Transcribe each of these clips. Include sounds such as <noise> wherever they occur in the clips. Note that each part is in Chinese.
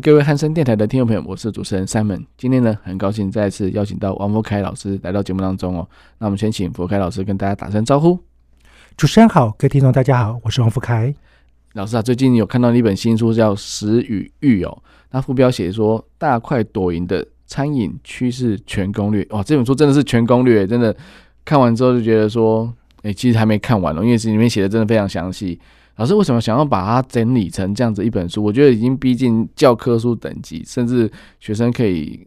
各位汉声电台的听众朋友，我是主持人 Simon。今天呢，很高兴再次邀请到王福闓老师来到节目当中哦。那我们先请福闓老师跟大家打声招呼。主持人好，各位听众大家好，我是王福闓老师啊。最近有看到一本新书叫《食与欲》哦，那副标写说“大快朵颐的餐饮趋势全攻略”。哇，这本书真的是全攻略，真的看完之后就觉得说，哎，其实还没看完哦，因为是里面写的真的非常详细。老师为什么想要把它整理成这样子一本书？我觉得已经逼近教科书等级，甚至学生可以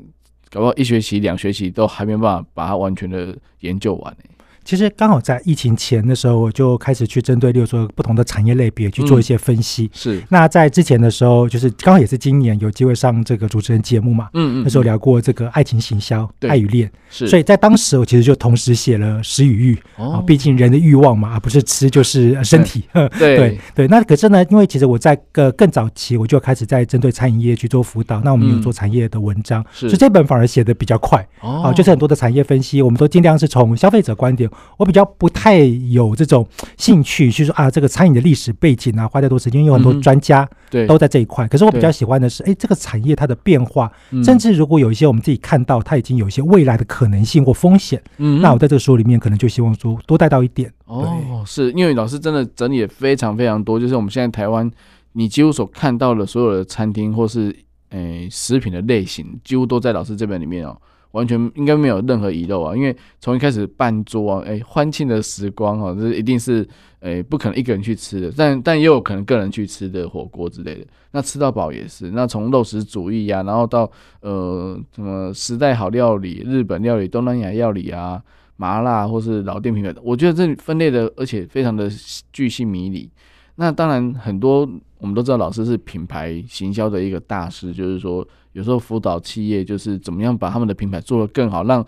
搞不好一学期、两学期都还没办法把它完全的研究完欸。其实刚好在疫情前的时候，我就开始去针对，例如说不同的产业类别去做一些分析。嗯、是。那在之前的时候，就是刚好也是今年有机会上这个主持人节目嘛。嗯嗯。那时候聊过这个爱情行销、对爱与恋。是。所以在当时，我其实就同时写了食与欲。哦。毕竟人的欲望嘛，而不是吃就是身体。对 <laughs> 对对。那可是呢，因为其实我在个更早期，我就开始在针对餐饮业去做辅导。那我们有做产业的文章，是。所以这本反而写的比较快。哦。就是很多的产业分析，我们都尽量是从消费者观点。我比较不太有这种兴趣，去说啊，这个餐饮的历史背景啊，花太多时间，有很多专家都在这一块。可是我比较喜欢的是，哎，这个产业它的变化，甚至如果有一些我们自己看到它已经有一些未来的可能性或风险，嗯那我在这个书里面可能就希望说多带到一点。哦，是因为老师真的整理也非常非常多，就是我们现在台湾，你几乎所看到的所有的餐厅或是诶食品的类型，几乎都在老师这本里面哦。完全应该没有任何遗漏啊，因为从一开始办桌啊，哎，欢庆的时光哈，这一定是哎不可能一个人去吃的，但但也有可能个人去吃的火锅之类的。那吃到饱也是，那从肉食主义呀、啊，然后到呃什么时代好料理、日本料理、东南亚料理啊，麻辣或是老店品牌，我觉得这分类的而且非常的巨细靡遗。那当然很多我们都知道，老师是品牌行销的一个大师，就是说。有时候辅导企业就是怎么样把他们的品牌做得更好，让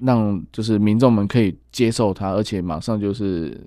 让就是民众们可以接受它，而且马上就是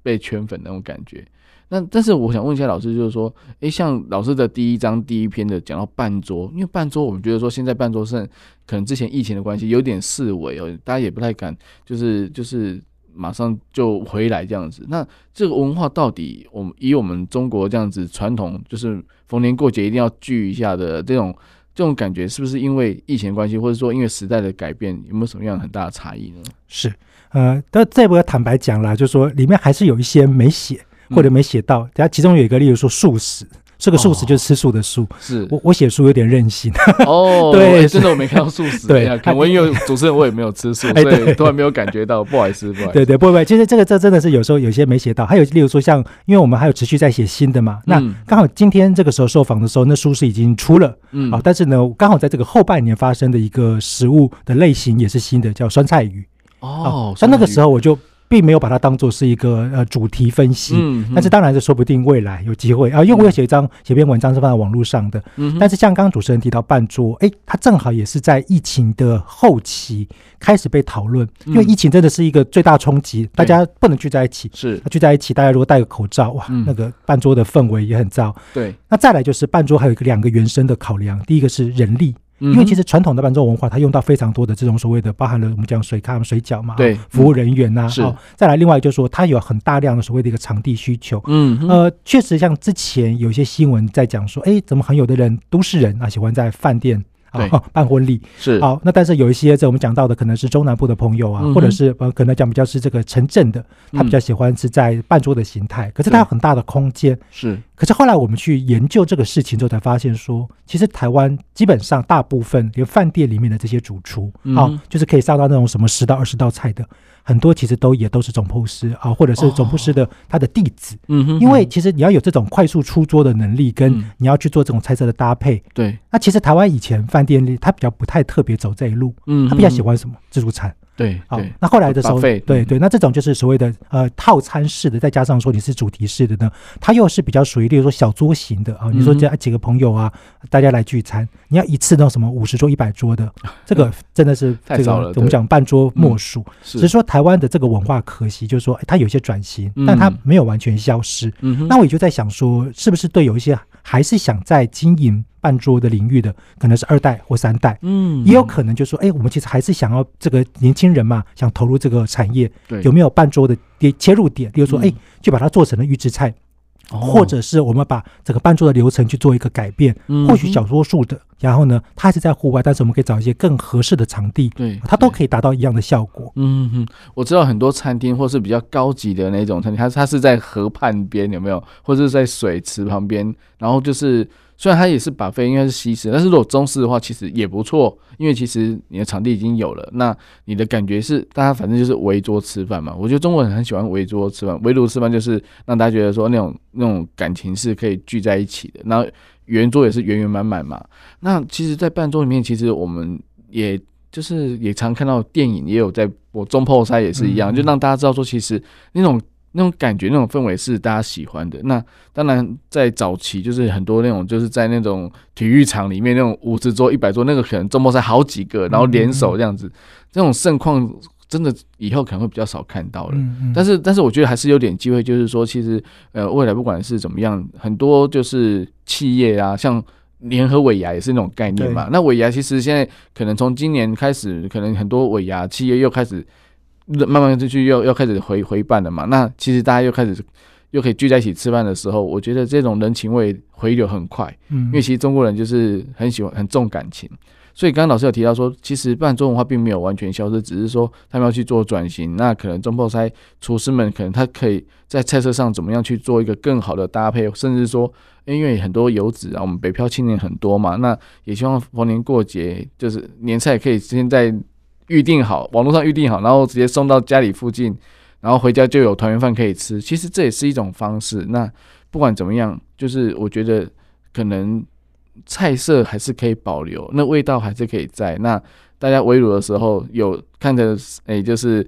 被圈粉那种感觉。那但是我想问一下老师，就是说，诶，像老师的第一章第一篇的讲到半桌，因为半桌我们觉得说现在半桌是可能之前疫情的关系有点四维哦，大家也不太敢，就是就是。马上就回来这样子，那这个文化到底，我们以我们中国这样子传统，就是逢年过节一定要聚一下的这种这种感觉，是不是因为疫情关系，或者说因为时代的改变，有没有什么样很大的差异呢？是，呃，但这不要坦白讲了，就是说里面还是有一些没写或者没写到，然后其中有一个，例如说素食。这个素食就是吃素的素，是。我我写书有点任性。<laughs> 哦，对，真的我没看到素食，对，可能因为主持人我也没有吃素，所以都还没有感觉到，不好意思，不好意思，对对，不不，其实这个这真的是有时候有些没写到，还有例如说像，因为我们还有持续在写新的嘛，那刚好今天这个时候受访的时候，那书是已经出了，嗯，好，但是呢，刚好在这个后半年发生的一个食物的类型也是新的，叫酸菜鱼，哦，像那个时候我就。并没有把它当做是一个呃主题分析，嗯，但是当然是说不定未来有机会啊，因为我有写一张写篇文章是放在网络上的，嗯，但是像刚刚主持人提到半桌，哎，它正好也是在疫情的后期开始被讨论，因为疫情真的是一个最大冲击，大家不能聚在一起，是。聚在一起，大家如果戴个口罩，哇，那个半桌的氛围也很糟，对，那再来就是半桌还有一个两个原生的考量，第一个是人力。因为其实传统的办桌文化，它用到非常多的这种所谓的，包含了我们讲水咖、水饺嘛，对，服务人员呐、啊，是、哦。再来，另外就是说，它有很大量的所谓的一个场地需求。嗯，呃，确实像之前有一些新闻在讲说，哎，怎么很有的人，都市人啊，喜欢在饭店。啊，办婚礼。是。好，那但是有一些在我们讲到的，可能是中南部的朋友啊，或者是呃，可能讲比较是这个城镇的，他比较喜欢是在半桌的形态，可是它有很大的空间。是。可是后来我们去研究这个事情之后，才发现说，其实台湾基本上大部分连饭店里面的这些主厨，好，就是可以上到那种什么十到二十道菜的。很多其实都也都是总铺师啊，或者是总铺师的他的弟子，嗯哼，因为其实你要有这种快速出桌的能力，跟你要去做这种菜色的搭配，对。那其实台湾以前饭店里他比较不太特别走这一路，嗯，他比较喜欢什么？自助餐，对，好，那后来的时候，对对，那这种就是所谓的呃套餐式的，再加上说你是主题式的呢，它又是比较属于，例如说小桌型的啊。你说这几个朋友啊，大家来聚餐，你要一次弄什么五十桌、一百桌的，<laughs> 这个真的是这个我们讲半桌莫属。只是说台湾的这个文化可惜，就是说它有些转型，但它没有完全消失。嗯那我也就在想说，是不是对有一些还是想在经营半桌的领域的，可能是二代或三代，嗯，也有可能就说，哎，我们其实还是想要这个年轻人嘛，想投入这个产业，对，有没有半桌的点切入点？比如说，哎，就把它做成了预制菜，或者是我们把整个伴奏的流程去做一个改变，或许小多数的，然后呢，它还是在户外，但是我们可以找一些更合适的场地，对，它都可以达到一样的效果。嗯哼，我知道很多餐厅或是比较高级的那种餐厅，它它是在河畔边，有没有？或者是在水池旁边，然后就是。虽然它也是把飞应该是西式，但是如果中式的话，其实也不错。因为其实你的场地已经有了，那你的感觉是大家反正就是围桌吃饭嘛。我觉得中国人很喜欢围桌吃饭，围炉吃饭就是让大家觉得说那种那种感情是可以聚在一起的。然后圆桌也是圆圆满满嘛。那其实，在办桌里面，其实我们也就是也常看到电影也有在播中破塞也是一样，就让大家知道说，其实那种。<laughs> 那种感觉，那种氛围是大家喜欢的。那当然，在早期就是很多那种，就是在那种体育场里面那种五十桌、一百桌，那个可能周末赛好几个，然后联手这样子，这种盛况真的以后可能会比较少看到了。但是，但是我觉得还是有点机会，就是说，其实呃，未来不管是怎么样，很多就是企业啊，像联合尾牙也是那种概念嘛。那尾牙其实现在可能从今年开始，可能很多尾牙企业又开始。慢慢就去又又开始回回办了嘛，那其实大家又开始又可以聚在一起吃饭的时候，我觉得这种人情味回流很快，嗯，因为其实中国人就是很喜欢很重感情，所以刚刚老师有提到说，其实办中文化并没有完全消失，只是说他们要去做转型，那可能中破塞厨师们可能他可以在菜色上怎么样去做一个更好的搭配，甚至说，因为很多游子啊，我们北漂青年很多嘛，那也希望逢年过节就是年菜可以先在。预定好，网络上预定好，然后直接送到家里附近，然后回家就有团圆饭可以吃。其实这也是一种方式。那不管怎么样，就是我觉得可能菜色还是可以保留，那味道还是可以在。那大家围炉的时候有看着，哎，就是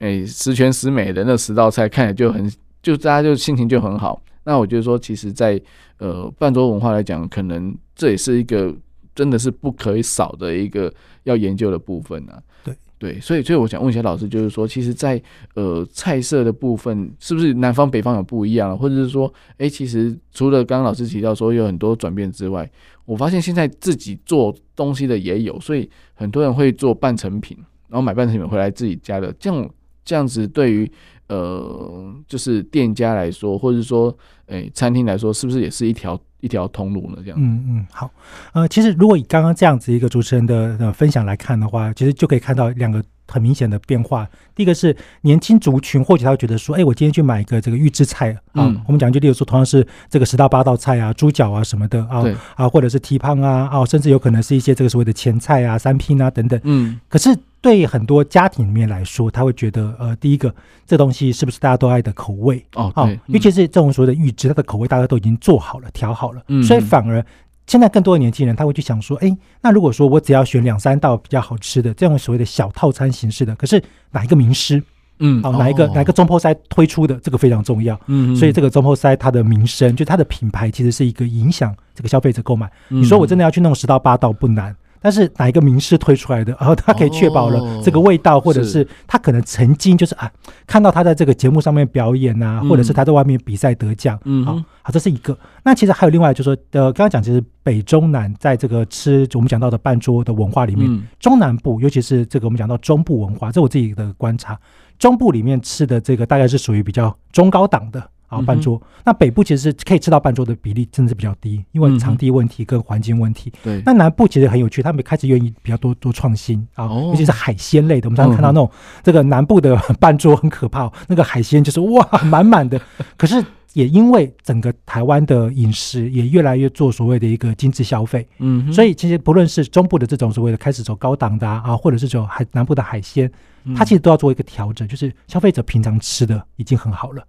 哎十全十美的那十道菜，看着就很，就大家就心情就很好。那我觉得说，其实在，呃办桌文化来讲，可能这也是一个。真的是不可以少的一个要研究的部分啊！对。对，所以所以我想问一下老师，就是说，其实在，在呃菜色的部分，是不是南方北方有不一样，或者是说，哎，其实除了刚刚老师提到说有很多转变之外，我发现现在自己做东西的也有，所以很多人会做半成品，然后买半成品回来自己家的，这样这样子对于呃就是店家来说，或者说哎餐厅来说，是不是也是一条？一条通路呢，这样。嗯嗯，好，呃，其实如果以刚刚这样子一个主持人的呃分享来看的话，其实就可以看到两个很明显的变化。第一个是年轻族群，或许他会觉得说，哎，我今天去买一个这个预制菜啊，嗯、我们讲就例如说，同样是这个十到八道菜啊，猪脚啊什么的啊，啊，或者是蹄膀啊，啊，甚至有可能是一些这个所谓的前菜啊、三拼啊等等。嗯，可是。对很多家庭里面来说，他会觉得，呃，第一个，这东西是不是大家都爱的口味？哦，对，尤其是这种所谓的预制，它的口味大家都已经做好了、调好了，嗯，所以反而现在更多的年轻人他会去想说，哎，那如果说我只要选两三道比较好吃的这种所谓的小套餐形式的，可是哪一个名师？嗯，好，哪一个哪一个中破塞推出的这个非常重要，嗯，所以这个中破塞它的名声，就它的品牌，其实是一个影响这个消费者购买。你说我真的要去弄十道八道不难。但是哪一个名师推出来的，然后他可以确保了这个味道，或者是他可能曾经就是啊，看到他在这个节目上面表演啊，或者是他在外面比赛得奖，嗯，好，好，这是一个。那其实还有另外就是说，呃，刚刚讲其实北中南在这个吃我们讲到的半桌的文化里面，中南部尤其是这个我们讲到中部文化，这我自己的观察，中部里面吃的这个大概是属于比较中高档的。啊，半桌。那北部其实是可以吃到半桌的比例，真的是比较低，因为场地问题跟环境问题。对。那南部其实很有趣，他们开始愿意比较多多创新啊，尤其是海鲜类的。我们常常看到那种这个南部的 <laughs> 半桌很可怕，那个海鲜就是哇满满的。可是也因为整个台湾的饮食也越来越做所谓的一个精致消费，嗯，所以其实不论是中部的这种所谓的开始走高档的啊，或者是走海南部的海鲜，它其实都要做一个调整，就是消费者平常吃的已经很好了。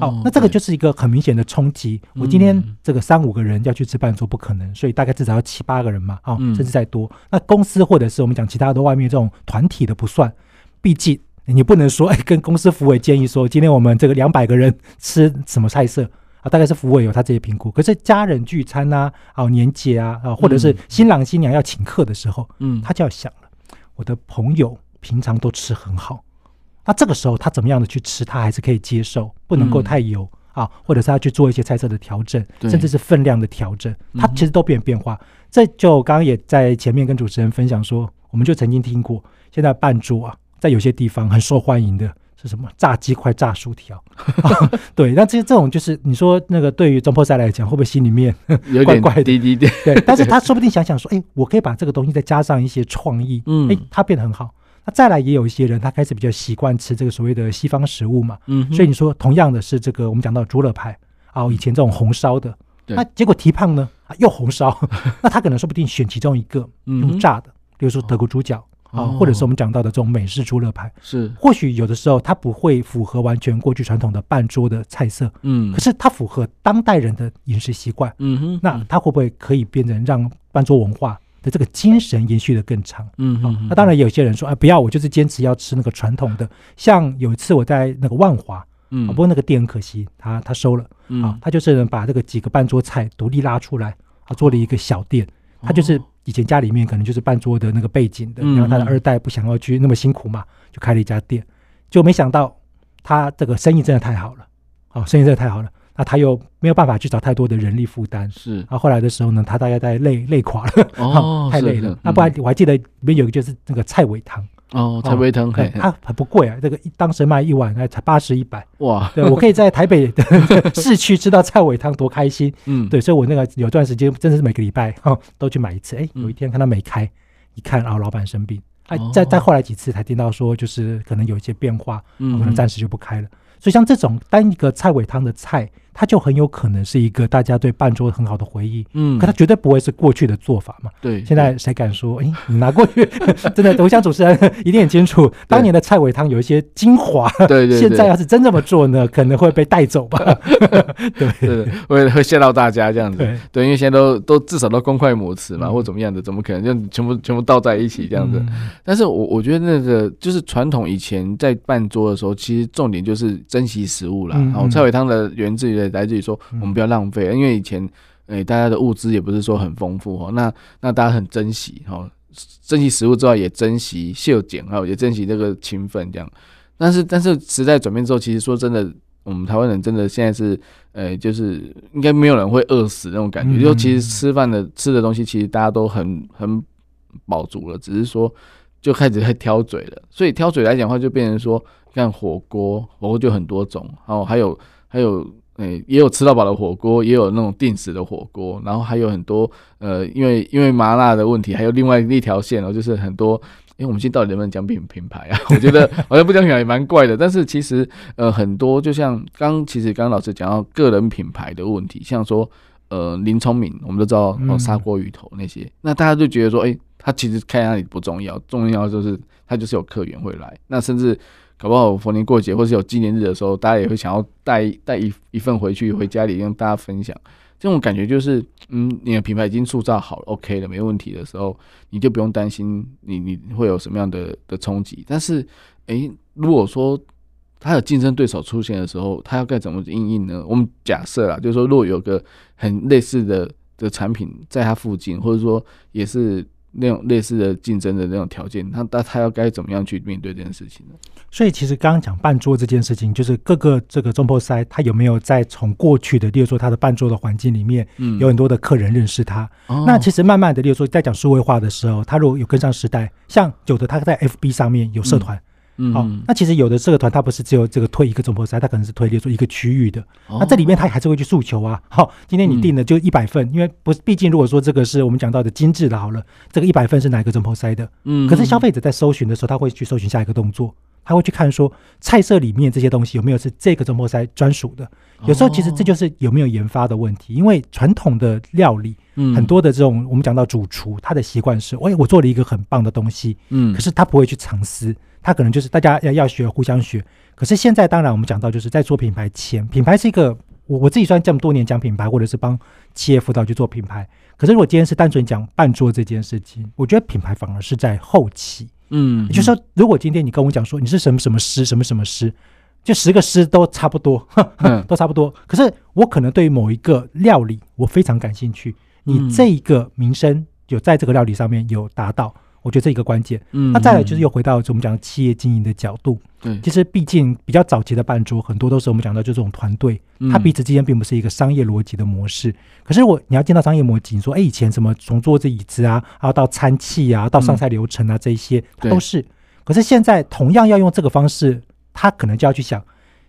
哦，那这个就是一个很明显的冲击。我今天这个三五个人要去吃饭桌不可能，所以大概至少要七八个人嘛，啊，甚至再多。那公司或者是我们讲其他的外面这种团体的不算，毕竟你不能说，哎，跟公司服委建议说，今天我们这个两百个人吃什么菜色啊？大概是服务有他这些评估。可是家人聚餐呐，啊，年节啊，啊，或者是新郎新娘要请客的时候，嗯，他就要想了，我的朋友平常都吃很好，那这个时候他怎么样的去吃，他还是可以接受，不能够太油。啊，或者是他去做一些菜色的调整，甚至是分量的调整，他其实都变变化。这就刚刚也在前面跟主持人分享说，我们就曾经听过，现在半桌啊，在有些地方很受欢迎的是什么？炸鸡块、炸薯条。<laughs> 对，那这这种就是你说那个对于中破赛来讲，会不会心里面有点怪怪的。对，但是他说不定想想说，哎，我可以把这个东西再加上一些创意，嗯，哎，它变得很好。那再来也有一些人，他开始比较习惯吃这个所谓的西方食物嘛，嗯，所以你说同样的是这个我们讲到猪肋排啊，以前这种红烧的，那结果提胖呢，啊又红烧，<laughs> 那他可能说不定选其中一个用炸的，比如说德国猪脚啊，或者是我们讲到的这种美式猪肋排，是。或许有的时候它不会符合完全过去传统的半桌的菜色，嗯，可是它符合当代人的饮食习惯，嗯哼，那它会不会可以变成让半桌文化的这个精神延续的更长，嗯嗯、哦，那当然有些人说，哎，不要，我就是坚持要吃那个传统的。像有一次我在那个万华，嗯、哦，不过那个店很可惜，他他收了，啊、嗯哦，他就是把这个几个半桌菜独立拉出来，他做了一个小店。哦、他就是以前家里面可能就是半桌的那个背景的，嗯、然后他的二代不想要去那么辛苦嘛，就开了一家店，就没想到他这个生意真的太好了，哦，生意真的太好了。那他又没有办法去找太多的人力负担，是。然后后来的时候呢，他大概在累累垮了，哦，<laughs> 太累了。那不然我还记得里面有一个就是那个菜尾汤，哦，菜尾汤，它很不贵啊，这个当时卖一碗才八十一百，哇！对，我可以在台北 <laughs> 的市区吃到菜尾汤，多开心。嗯，对，所以我那个有段时间真的是每个礼拜哈都去买一次。哎，有一天看他没开，一看啊，老板生病，哎，再再后来几次才听到说就是可能有一些变化，可能暂时就不开了。所以像这种单一个菜尾汤的菜。它就很有可能是一个大家对半桌很好的回忆，嗯，可它绝对不会是过去的做法嘛。对，现在谁敢说？哎，你拿过去，<laughs> 真的，我想主持人一定很清楚，当年的菜尾汤有一些精华。对对。现在要是真这么做呢，可能会被带走吧。<laughs> <laughs> 对对，会会吓到大家这样子。对对，因为现在都都至少都公筷母匙嘛，或怎么样的，怎么可能就全部全部倒在一起这样子？但是我我觉得那个就是传统以前在办桌的时候，其实重点就是珍惜食物啦。然后菜尾汤的源自于。来自于说，我们不要浪费，因为以前，诶，大家的物资也不是说很丰富哈，那那大家很珍惜哈，珍惜食物之外，也珍惜孝敬哈，也珍惜这个勤奋这样。但是，但是时代转变之后，其实说真的，我们台湾人真的现在是，诶，就是应该没有人会饿死那种感觉。就其实吃饭的吃的东西，其实大家都很很饱足了，只是说就开始在挑嘴了。所以挑嘴来讲的话，就变成说，看火锅，火锅就很多种，然后还有还有。诶，也有吃到饱的火锅，也有那种定时的火锅，然后还有很多呃，因为因为麻辣的问题，还有另外一条线哦，就是很多。因为我们现在到底能不能讲品品牌啊？<laughs> 我觉得好像不讲品牌也蛮怪的。但是其实呃，很多就像刚其实刚刚老师讲到个人品牌的问题，像说呃林聪明，我们都知道哦砂锅鱼头那些，那大家就觉得说，诶，他其实开哪里不重要，重要就是他就是有客源会来，那甚至。搞不好逢年过节或是有纪念日的时候，大家也会想要带带一一份回去回家里跟大家分享。这种感觉就是，嗯，你的品牌已经塑造好了，OK 了，没问题的时候，你就不用担心你你会有什么样的的冲击。但是，诶、如果说他有竞争对手出现的时候，他要该怎么应应呢？我们假设啊，就是说，如果有个很类似的的产品在他附近，或者说也是。那种类似的竞争的那种条件，那他他要该怎么样去面对这件事情呢？所以其实刚刚讲办桌这件事情，就是各个这个中破塞他有没有在从过去的，例如说他的办桌的环境里面，嗯，有很多的客人认识他。嗯、那其实慢慢的，例如说在讲数位化的时候，他如果有跟上时代，像有的他在 FB 上面有社团。嗯嗯，好，那其实有的这个团，它不是只有这个推一个总破赛，它可能是推，例如说一个区域的。哦、那这里面它还是会去诉求啊。好，今天你定的就一百份，嗯、因为不是，毕竟如果说这个是我们讲到的精致的，好了，这个一百份是哪一个总破赛的？嗯，可是消费者在搜寻的时候，他会去搜寻下一个动作，他会去看说菜色里面这些东西有没有是这个总铺师专属的。有时候其实这就是有没有研发的问题，因为传统的料理，嗯，很多的这种我们讲到主厨，他的习惯是，哎，我做了一个很棒的东西，嗯，可是他不会去尝试。他可能就是大家要要学，互相学。可是现在，当然我们讲到，就是在做品牌前，品牌是一个我我自己算这么多年讲品牌，或者是帮企业辅导去做品牌。可是如果今天是单纯讲办桌这件事情，我觉得品牌反而是在后期，嗯，就说，如果今天你跟我讲说你是什么什么师，什么什么师，就十个师都差不多，嗯、<laughs> 都差不多。可是我可能对于某一个料理我非常感兴趣，你这一个名声有在这个料理上面有达到。我觉得这一个关键，嗯，那再来就是又回到我们讲企业经营的角度，对，其实毕竟比较早期的办桌，很多都是我们讲到就这种团队，它彼此之间并不是一个商业逻辑的模式。可是我你要见到商业模型，说，哎，以前什么从桌子椅子啊，然后到餐器啊，到上菜流程啊，这一些它都是。可是现在同样要用这个方式，他可能就要去想，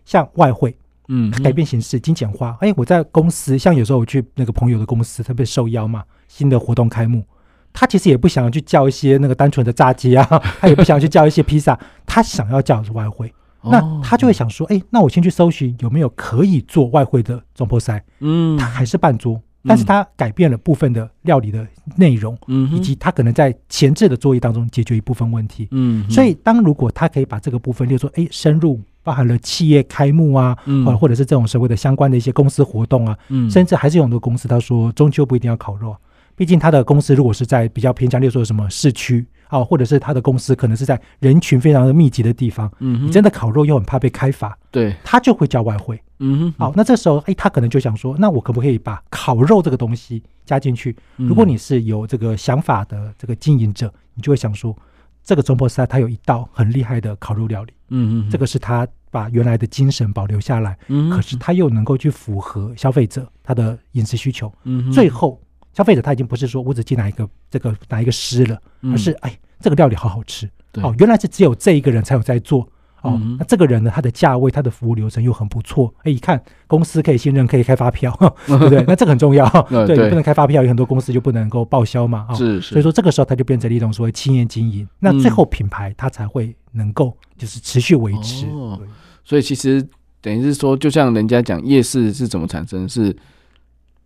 像外汇，嗯，改变形式，精简化。哎，我在公司，像有时候我去那个朋友的公司，特别受邀嘛，新的活动开幕。他其实也不想要去叫一些那个单纯的炸鸡啊，<laughs> 他也不想去叫一些披萨，他想要叫的是外汇。那他就会想说，哎，那我先去搜寻有没有可以做外汇的总铺师。嗯，他还是半桌，但是他改变了部分的料理的内容，嗯，以及他可能在前置的作业当中解决一部分问题。嗯，所以当如果他可以把这个部分，例如说，哎，深入包含了企业开幕啊，或或者是这种所谓的相关的一些公司活动啊，嗯，甚至还是有很多公司他说中秋不一定要烤肉。毕竟他的公司如果是在比较偏向，例如说什么市区啊，或者是他的公司可能是在人群非常的密集的地方，嗯，你真的烤肉又很怕被开罚，对，他就会叫外汇，嗯哼，好，那这时候哎，他可能就想说，那我可不可以把烤肉这个东西加进去？如果你是有这个想法的这个经营者，你就会想说，这个总铺师他有一道很厉害的烤肉料理，嗯嗯，这个是他把原来的精神保留下来，嗯，可是他又能够去符合消费者他的饮食需求，嗯，最后。消费者他已经不是说我只记哪一个这个哪一个师了，而是哎，这个料理好好吃哦，原来是只有这一个人才有在做哦。那这个人呢，他的价位、他的服务流程又很不错，哎，一看公司可以信任，可以开发票，<laughs> 对不对？<laughs> 那这个很重要，<laughs> 对，你不能开发票，有很多公司就不能够报销嘛，是是。所以说这个时候他就变成了一种所谓企业经营，那最后品牌它才会能够就是持续维持。所以其实等于是说，就像人家讲夜市是怎么产生是。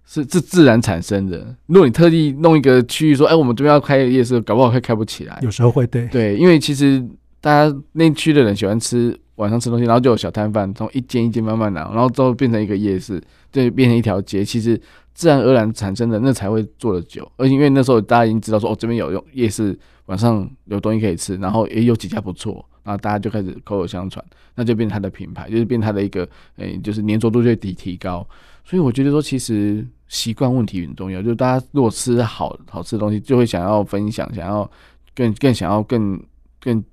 是是自然产生的。如果你特地弄一个区域说，哎，我们这边要开夜市，搞不好会开不起来。有时候会对对，因为其实大家那区的人喜欢吃晚上吃东西，然后就有小摊贩从一间一间慢慢拿，然后之后变成一个夜市，对，变成一条街。其实自然而然产生的那才会做得久，而且因为那时候大家已经知道说，哦，这边有用夜市，晚上有东西可以吃，然后也有几家不错，然后大家就开始口口相传，那就变成它的品牌，就是变它的一个，哎，就是粘着度就提提高。所以我觉得说，其实。习惯问题很重要，就是大家如果吃好好吃的东西，就会想要分享，想要更更想要更更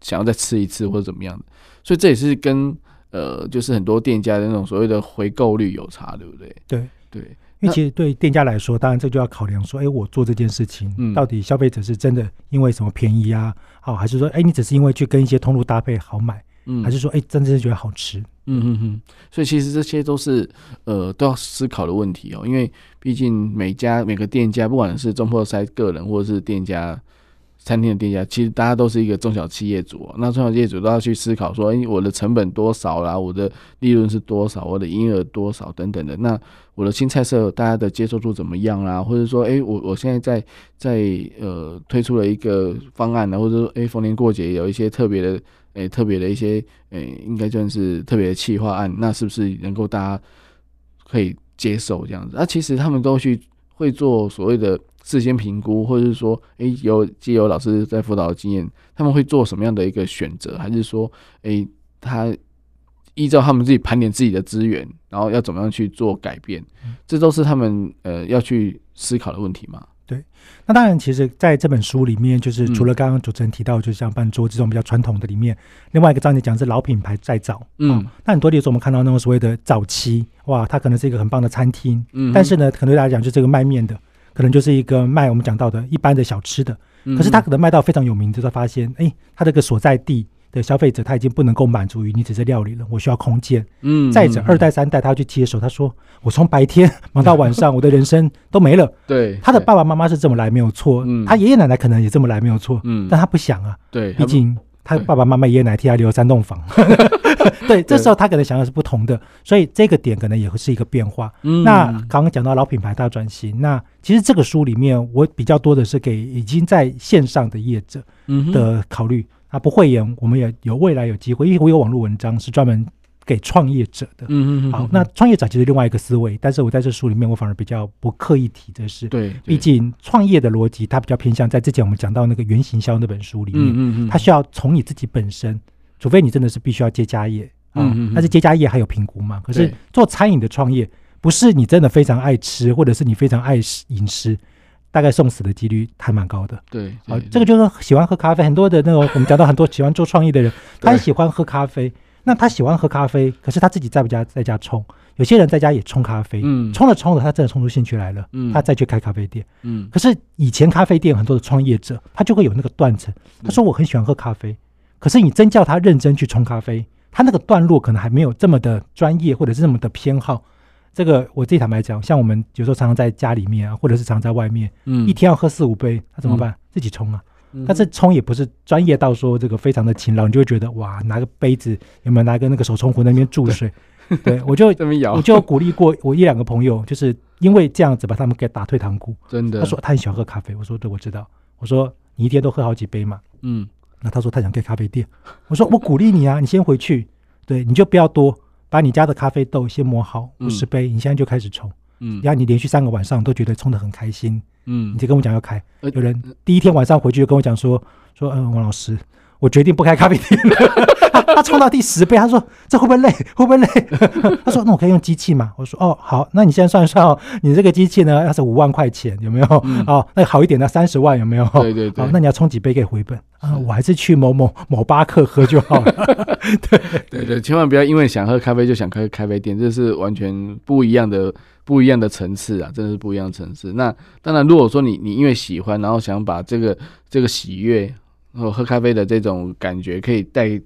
想要再吃一次或者怎么样的，所以这也是跟呃，就是很多店家的那种所谓的回购率有差，对不对？对。对，因为其实对店家来说，当然这就要考量说，哎，我做这件事情，到底消费者是真的因为什么便宜啊，好，还是说，哎，你只是因为去跟一些通路搭配好买，嗯，还是说，哎，真的是觉得好吃？嗯嗯嗯，所以其实这些都是呃都要思考的问题哦，因为毕竟每家每个店家，不管是中破塞个人或者是店家、餐厅的店家，其实大家都是一个中小企业主哦。那中小企业主都要去思考说，哎，我的成本多少啦？我的利润是多少？我的营业额多少等等的。那我的新菜色大家的接受度怎么样啦？或者说，哎，我我现在在在呃推出了一个方案呢，或者说，哎，逢年过节有一些特别的。诶、欸，特别的一些诶、欸，应该算是特别的企划案，那是不是能够大家可以接受这样子？那、啊、其实他们都去会做所谓的事先评估，或者是说，诶、欸，有既有老师在辅导的经验，他们会做什么样的一个选择？还是说，诶、欸，他依照他们自己盘点自己的资源，然后要怎么样去做改变？这都是他们呃要去思考的问题嘛？对，那当然，其实在这本书里面，就是除了刚刚主持人提到，就像办桌这种比较传统的里面，另外一个章节讲的是老品牌再造。嗯、哦，那很多例如说我们看到那种所谓的早期，哇，它可能是一个很棒的餐厅，嗯，但是呢，可能对大家讲，就这个卖面的，可能就是一个卖我们讲到的一般的小吃的，可是它可能卖到非常有名，就会发现，哎，它这个所在地。的消费者他已经不能够满足于你只是料理了，我需要空间。嗯，再者二代三代他要去接手，他说我从白天 <laughs> 忙到晚上，我的人生都没了。对，他的爸爸妈妈是这么来没有错，嗯，他爷爷奶奶可能也这么来没有错，嗯，但他不想啊，对，毕竟他爸爸妈妈爷爷奶奶替他留了三栋房，<laughs> 对，这时候他可能想的是不同的，所以这个点可能也会是一个变化。嗯，那刚刚讲到老品牌大转型，那其实这个书里面我比较多的是给已经在线上的业者的考虑。啊，不会演，我们也有未来有机会，因为我有网络文章是专门给创业者的。嗯嗯。好，那创业者其实另外一个思维，但是我在这书里面我反而比较不刻意提这事。对。毕竟创业的逻辑，它比较偏向在之前我们讲到那个原行销那本书里面，嗯嗯嗯，它需要从你自己本身，除非你真的是必须要接家业啊，嗯嗯，但是接家业还有评估嘛。可是做餐饮的创业，不是你真的非常爱吃，或者是你非常爱饮食。大概送死的几率还蛮高的。对，好，这个就是喜欢喝咖啡，很多的那种我们讲到很多喜欢做创业的人，他也喜欢喝咖啡。那他喜欢喝咖啡，可是他自己在不家在家冲？有些人在家也冲咖啡，嗯，冲着冲着他真的冲出兴趣来了，嗯，他再去开咖啡店，嗯。可是以前咖啡店很多的创业者，他就会有那个断层。他说我很喜欢喝咖啡，可是你真叫他认真去冲咖啡，他那个段落可能还没有这么的专业，或者是这么的偏好。这个我自己坦白讲，像我们有时候常常在家里面啊，或者是常常在外面，嗯，一天要喝四五杯，那怎么办？嗯、自己冲啊。嗯、但是冲也不是专业到说这个非常的勤劳，你就会觉得哇，拿个杯子有没有拿个那个手冲壶那边注水？对，对我就 <laughs> 我就鼓励过我一两个朋友，就是因为这样子把他们给打退堂鼓。真的，他说他很喜欢喝咖啡，我说对，我知道。我说你一天都喝好几杯嘛？嗯，那他说他想开咖啡店，我说我鼓励你啊，你先回去，对，你就不要多。把你家的咖啡豆先磨好五十杯，嗯、你现在就开始冲，嗯，然后你连续三个晚上都觉得冲的很开心，嗯，你就跟我讲要开。呃、有人第一天晚上回去就跟我讲说说，嗯，王老师，我决定不开咖啡店了。<laughs> 他冲到第十杯，他说这会不会累？会不会累？<laughs> 他说那我可以用机器吗？我说哦好，那你现在算一算哦，你这个机器呢要是五万块钱有没有？嗯、哦，那好一点的三十万有没有？对对对。好，那你要冲几杯可以回本啊？我还是去某某某巴克喝就好 <laughs> 了。对对对，千万不要因为想喝咖啡就想开咖啡店，这是完全不一样的不一样的层次啊，真的是不一样的层次。那当然，如果说你你因为喜欢，然后想把这个这个喜悦，然后喝咖啡的这种感觉可以带。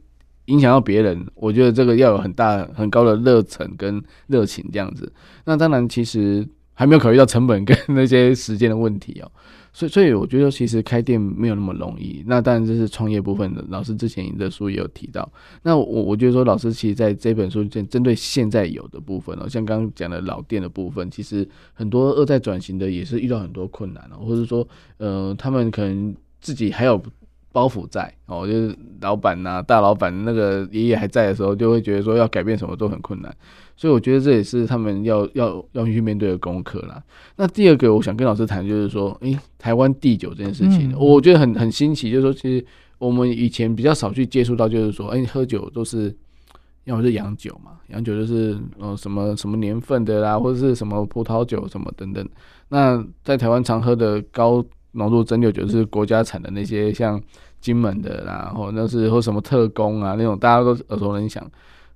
影响到别人，我觉得这个要有很大很高的热忱跟热情这样子。那当然，其实还没有考虑到成本跟那些时间的问题哦。所以，所以我觉得其实开店没有那么容易。那当然这是创业部分的。老师之前的书也有提到。那我我觉得说，老师其实在这本书针针对现在有的部分哦，像刚刚讲的老店的部分，其实很多二代转型的也是遇到很多困难哦，或者说，呃，他们可能自己还有。包袱在哦，就是老板呐、啊，大老板那个爷爷还在的时候，就会觉得说要改变什么都很困难，所以我觉得这也是他们要要要去面对的功课啦。那第二个，我想跟老师谈，就是说，诶，台湾地酒这件事情，嗯、我觉得很很新奇，就是说，其实我们以前比较少去接触到，就是说，诶，喝酒都是要么是洋酒嘛，洋酒就是呃什么什么年份的啦，或者是什么葡萄酒什么等等。那在台湾常喝的高浓度蒸馏酒是国家产的那些，像金门的啦，或那是或什么特工啊那种，大家都耳熟能详。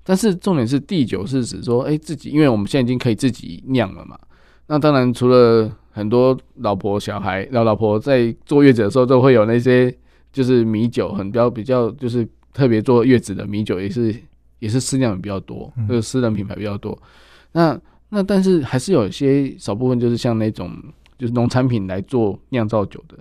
但是重点是第九是指说，哎、欸，自己，因为我们现在已经可以自己酿了嘛。那当然，除了很多老婆小孩老老婆在坐月子的时候，都会有那些就是米酒，很比较比较就是特别坐月子的米酒，也是也是私酿比较多，就是私人品牌比较多。那那但是还是有一些少部分，就是像那种。就是农产品来做酿造酒的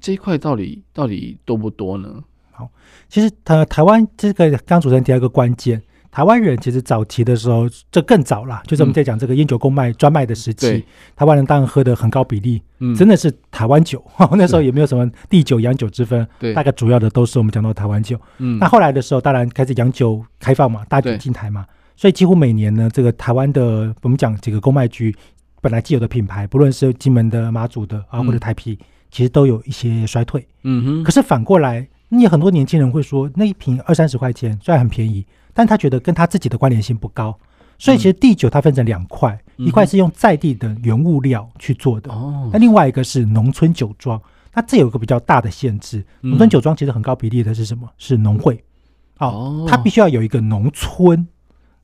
这一块，到底到底多不多呢？好，其实台台湾这个刚主持人提到一个关键，台湾人其实早期的时候，这更早了，就是我们在讲这个烟酒公卖专卖的时期，嗯、台湾人当然喝的很高比例，嗯，真的是台湾酒，<laughs> 那时候也没有什么地酒洋酒之分，对，大概主要的都是我们讲到台湾酒。嗯，那后来的时候，当然开始洋酒开放嘛，大举进台嘛，所以几乎每年呢，这个台湾的我们讲几个公卖局。本来既有的品牌，不论是金门的、马祖的啊，或者台啤，嗯、其实都有一些衰退。嗯哼。可是反过来，你有很多年轻人会说，那一瓶二三十块钱虽然很便宜，但他觉得跟他自己的关联性不高。所以其实地酒它分成两块，嗯、一块是用在地的原物料去做的，哦。那另外一个是农村酒庄，那这有一个比较大的限制。农村酒庄其实很高比例的是什么？是农会。哦。它必须要有一个农村。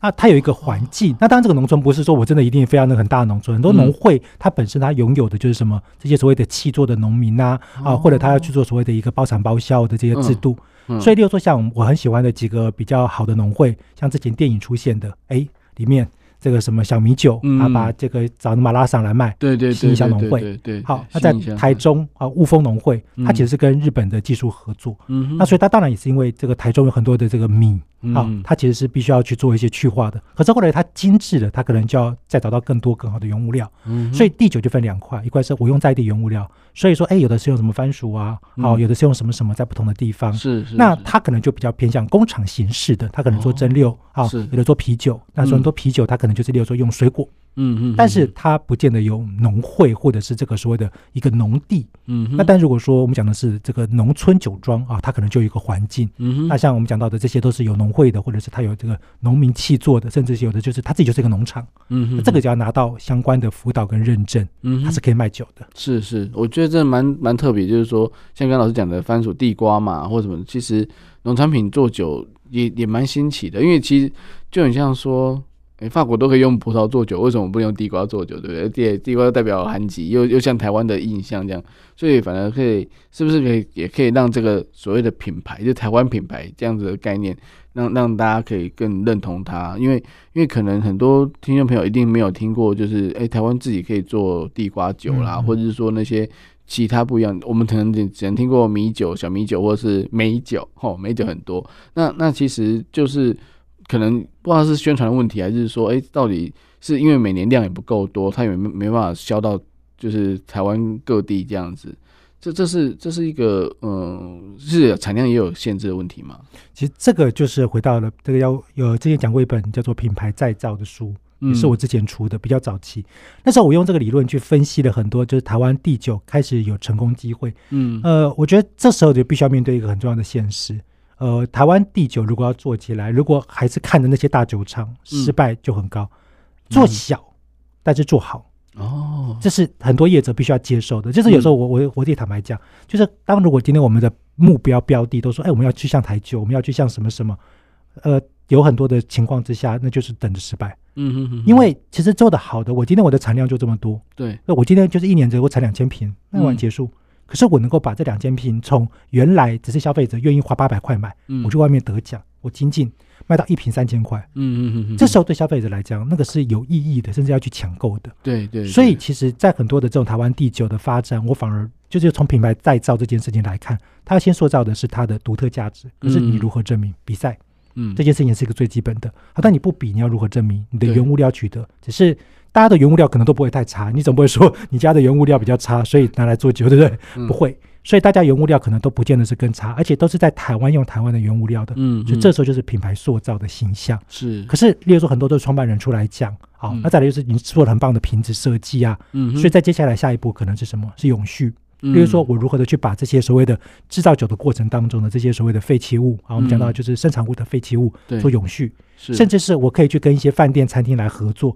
那它有一个环境，那当然这个农村不是说我真的一定非要那个很大的农村，很多农会它本身它拥有的就是什么这些所谓的气作的农民呐啊，或者他要去做所谓的一个包产包销的这些制度，所以例如说像我很喜欢的几个比较好的农会，像之前电影出现的，哎，里面这个什么小米酒，啊，把这个找马拉桑来卖，对对对，信义乡农会，对对。好，那在台中啊，雾峰农会，它其实是跟日本的技术合作，嗯，那所以它当然也是因为这个台中有很多的这个米。啊，它其实是必须要去做一些去化的，可是后来它精致了，它可能就要再找到更多更好的原物料。嗯，所以地酒就分两块，一块是我用在地原物料，所以说，哎，有的是用什么番薯啊，好，有的是用什么什么，在不同的地方。是是。那它可能就比较偏向工厂形式的，它可能做蒸馏，好，有的做啤酒。那很多啤酒它可能就是例如说用水果。嗯嗯，但是它不见得有农会或者是这个所谓的一个农地，嗯，那但如果说我们讲的是这个农村酒庄啊，它可能就有一个环境，嗯，那像我们讲到的这些都是有农会的，或者是它有这个农民契作的，甚至是有的就是它自己就是一个农场，嗯，那这个就要拿到相关的辅导跟认证，嗯，它是可以卖酒的。是是，我觉得这蛮蛮特别，就是说像刚老师讲的番薯、地瓜嘛，或者什么，其实农产品做酒也也蛮新奇的，因为其实就很像说。哎，法国都可以用葡萄做酒，为什么不用地瓜做酒？对不对？地地瓜代表寒极，又又像台湾的印象这样，所以反而可以，是不是可以也可以让这个所谓的品牌，就台湾品牌这样子的概念，让让大家可以更认同它？因为因为可能很多听众朋友一定没有听过，就是哎，台湾自己可以做地瓜酒啦，嗯嗯或者是说那些其他不一样，我们可能只只能听过米酒、小米酒或者是美酒，吼，美酒很多。那那其实就是。可能不知道是宣传的问题，还是说，哎、欸，到底是因为每年量也不够多，它也没没办法销到就是台湾各地这样子。这这是这是一个嗯，是产量也有限制的问题吗？其实这个就是回到了这个要有之前讲过一本叫做《品牌再造》的书，也是我之前出的，比较早期。那时候我用这个理论去分析了很多，就是台湾第九开始有成功机会。嗯，呃，我觉得这时候就必须要面对一个很重要的现实。呃，台湾地酒如果要做起来，如果还是看着那些大酒厂，失败就很高。嗯、做小，嗯、但是做好哦，这是很多业者必须要接受的。就是有时候我我我得坦白讲，就是当如果今天我们的目标标的都说，哎，我们要去向台酒，我们要去向什么什么，呃，有很多的情况之下，那就是等着失败。嗯哼哼。因为其实做的好的，我今天我的产量就这么多，对，那我今天就是一年只有产两千瓶，那完结束。嗯可是我能够把这两千瓶从原来只是消费者愿意花八百块买，嗯、我去外面得奖，我仅仅卖到一瓶三千块，嗯嗯嗯，这时候对消费者来讲，那个是有意义的，甚至要去抢购的。对对，对。所以其实，在很多的这种台湾地酒的发展，我反而就是从品牌再造这件事情来看，它要先塑造的是它的独特价值。可是你如何证明？比赛，嗯，这件事情是一个最基本的。好，但你不比，你要如何证明你的原物料取得？只是。大家的原物料可能都不会太差，你总不会说你家的原物料比较差，所以拿来做酒，对不对？嗯、不会，所以大家原物料可能都不见得是更差，而且都是在台湾用台湾的原物料的。嗯，所以这时候就是品牌塑造的形象。是，可是例如说很多都是创办人出来讲，好，嗯、那再来就是你做了很棒的瓶子设计啊，嗯，所以在接下来下一步可能是什么？是永续。比如说，我如何的去把这些所谓的制造酒的过程当中的这些所谓的废弃物啊，我们讲到就是生产物的废弃物做永续，甚至是我可以去跟一些饭店、餐厅来合作，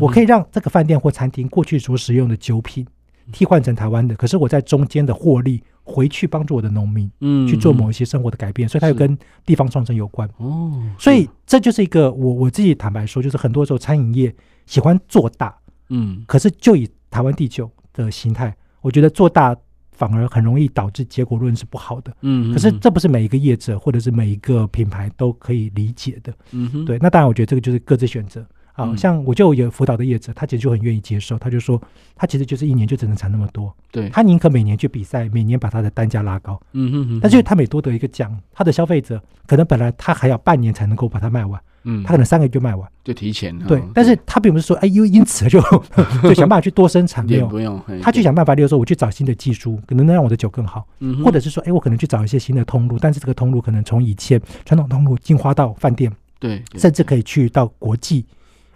我可以让这个饭店或餐厅过去所使用的酒品替换成台湾的，可是我在中间的获利回去帮助我的农民，去做某一些生活的改变，所以它又跟地方创生有关。哦，所以这就是一个我我自己坦白说，就是很多时候餐饮业喜欢做大，嗯，可是就以台湾地酒的形态。我觉得做大反而很容易导致结果论是不好的，嗯，可是这不是每一个业者或者是每一个品牌都可以理解的，嗯哼，对，那当然我觉得这个就是各自选择。啊，像我就有辅导的业者，他其实就很愿意接受，他就说他其实就是一年就只能产那么多，对，他宁可每年去比赛，每年把他的单价拉高，嗯哼哼，但是他每多得一个奖，他的消费者可能本来他还要半年才能够把它卖完，嗯，他可能三个月就卖完，就提前了，对，但是他并不是说哎，因为因此就 <laughs> 就想办法去多生产，没有，不用，他去想办法，例如说我去找新的技术，可能能让我的酒更好，嗯，或者是说哎，我可能去找一些新的通路，但是这个通路可能从以前传统通路进化到饭店，对，甚至可以去到国际。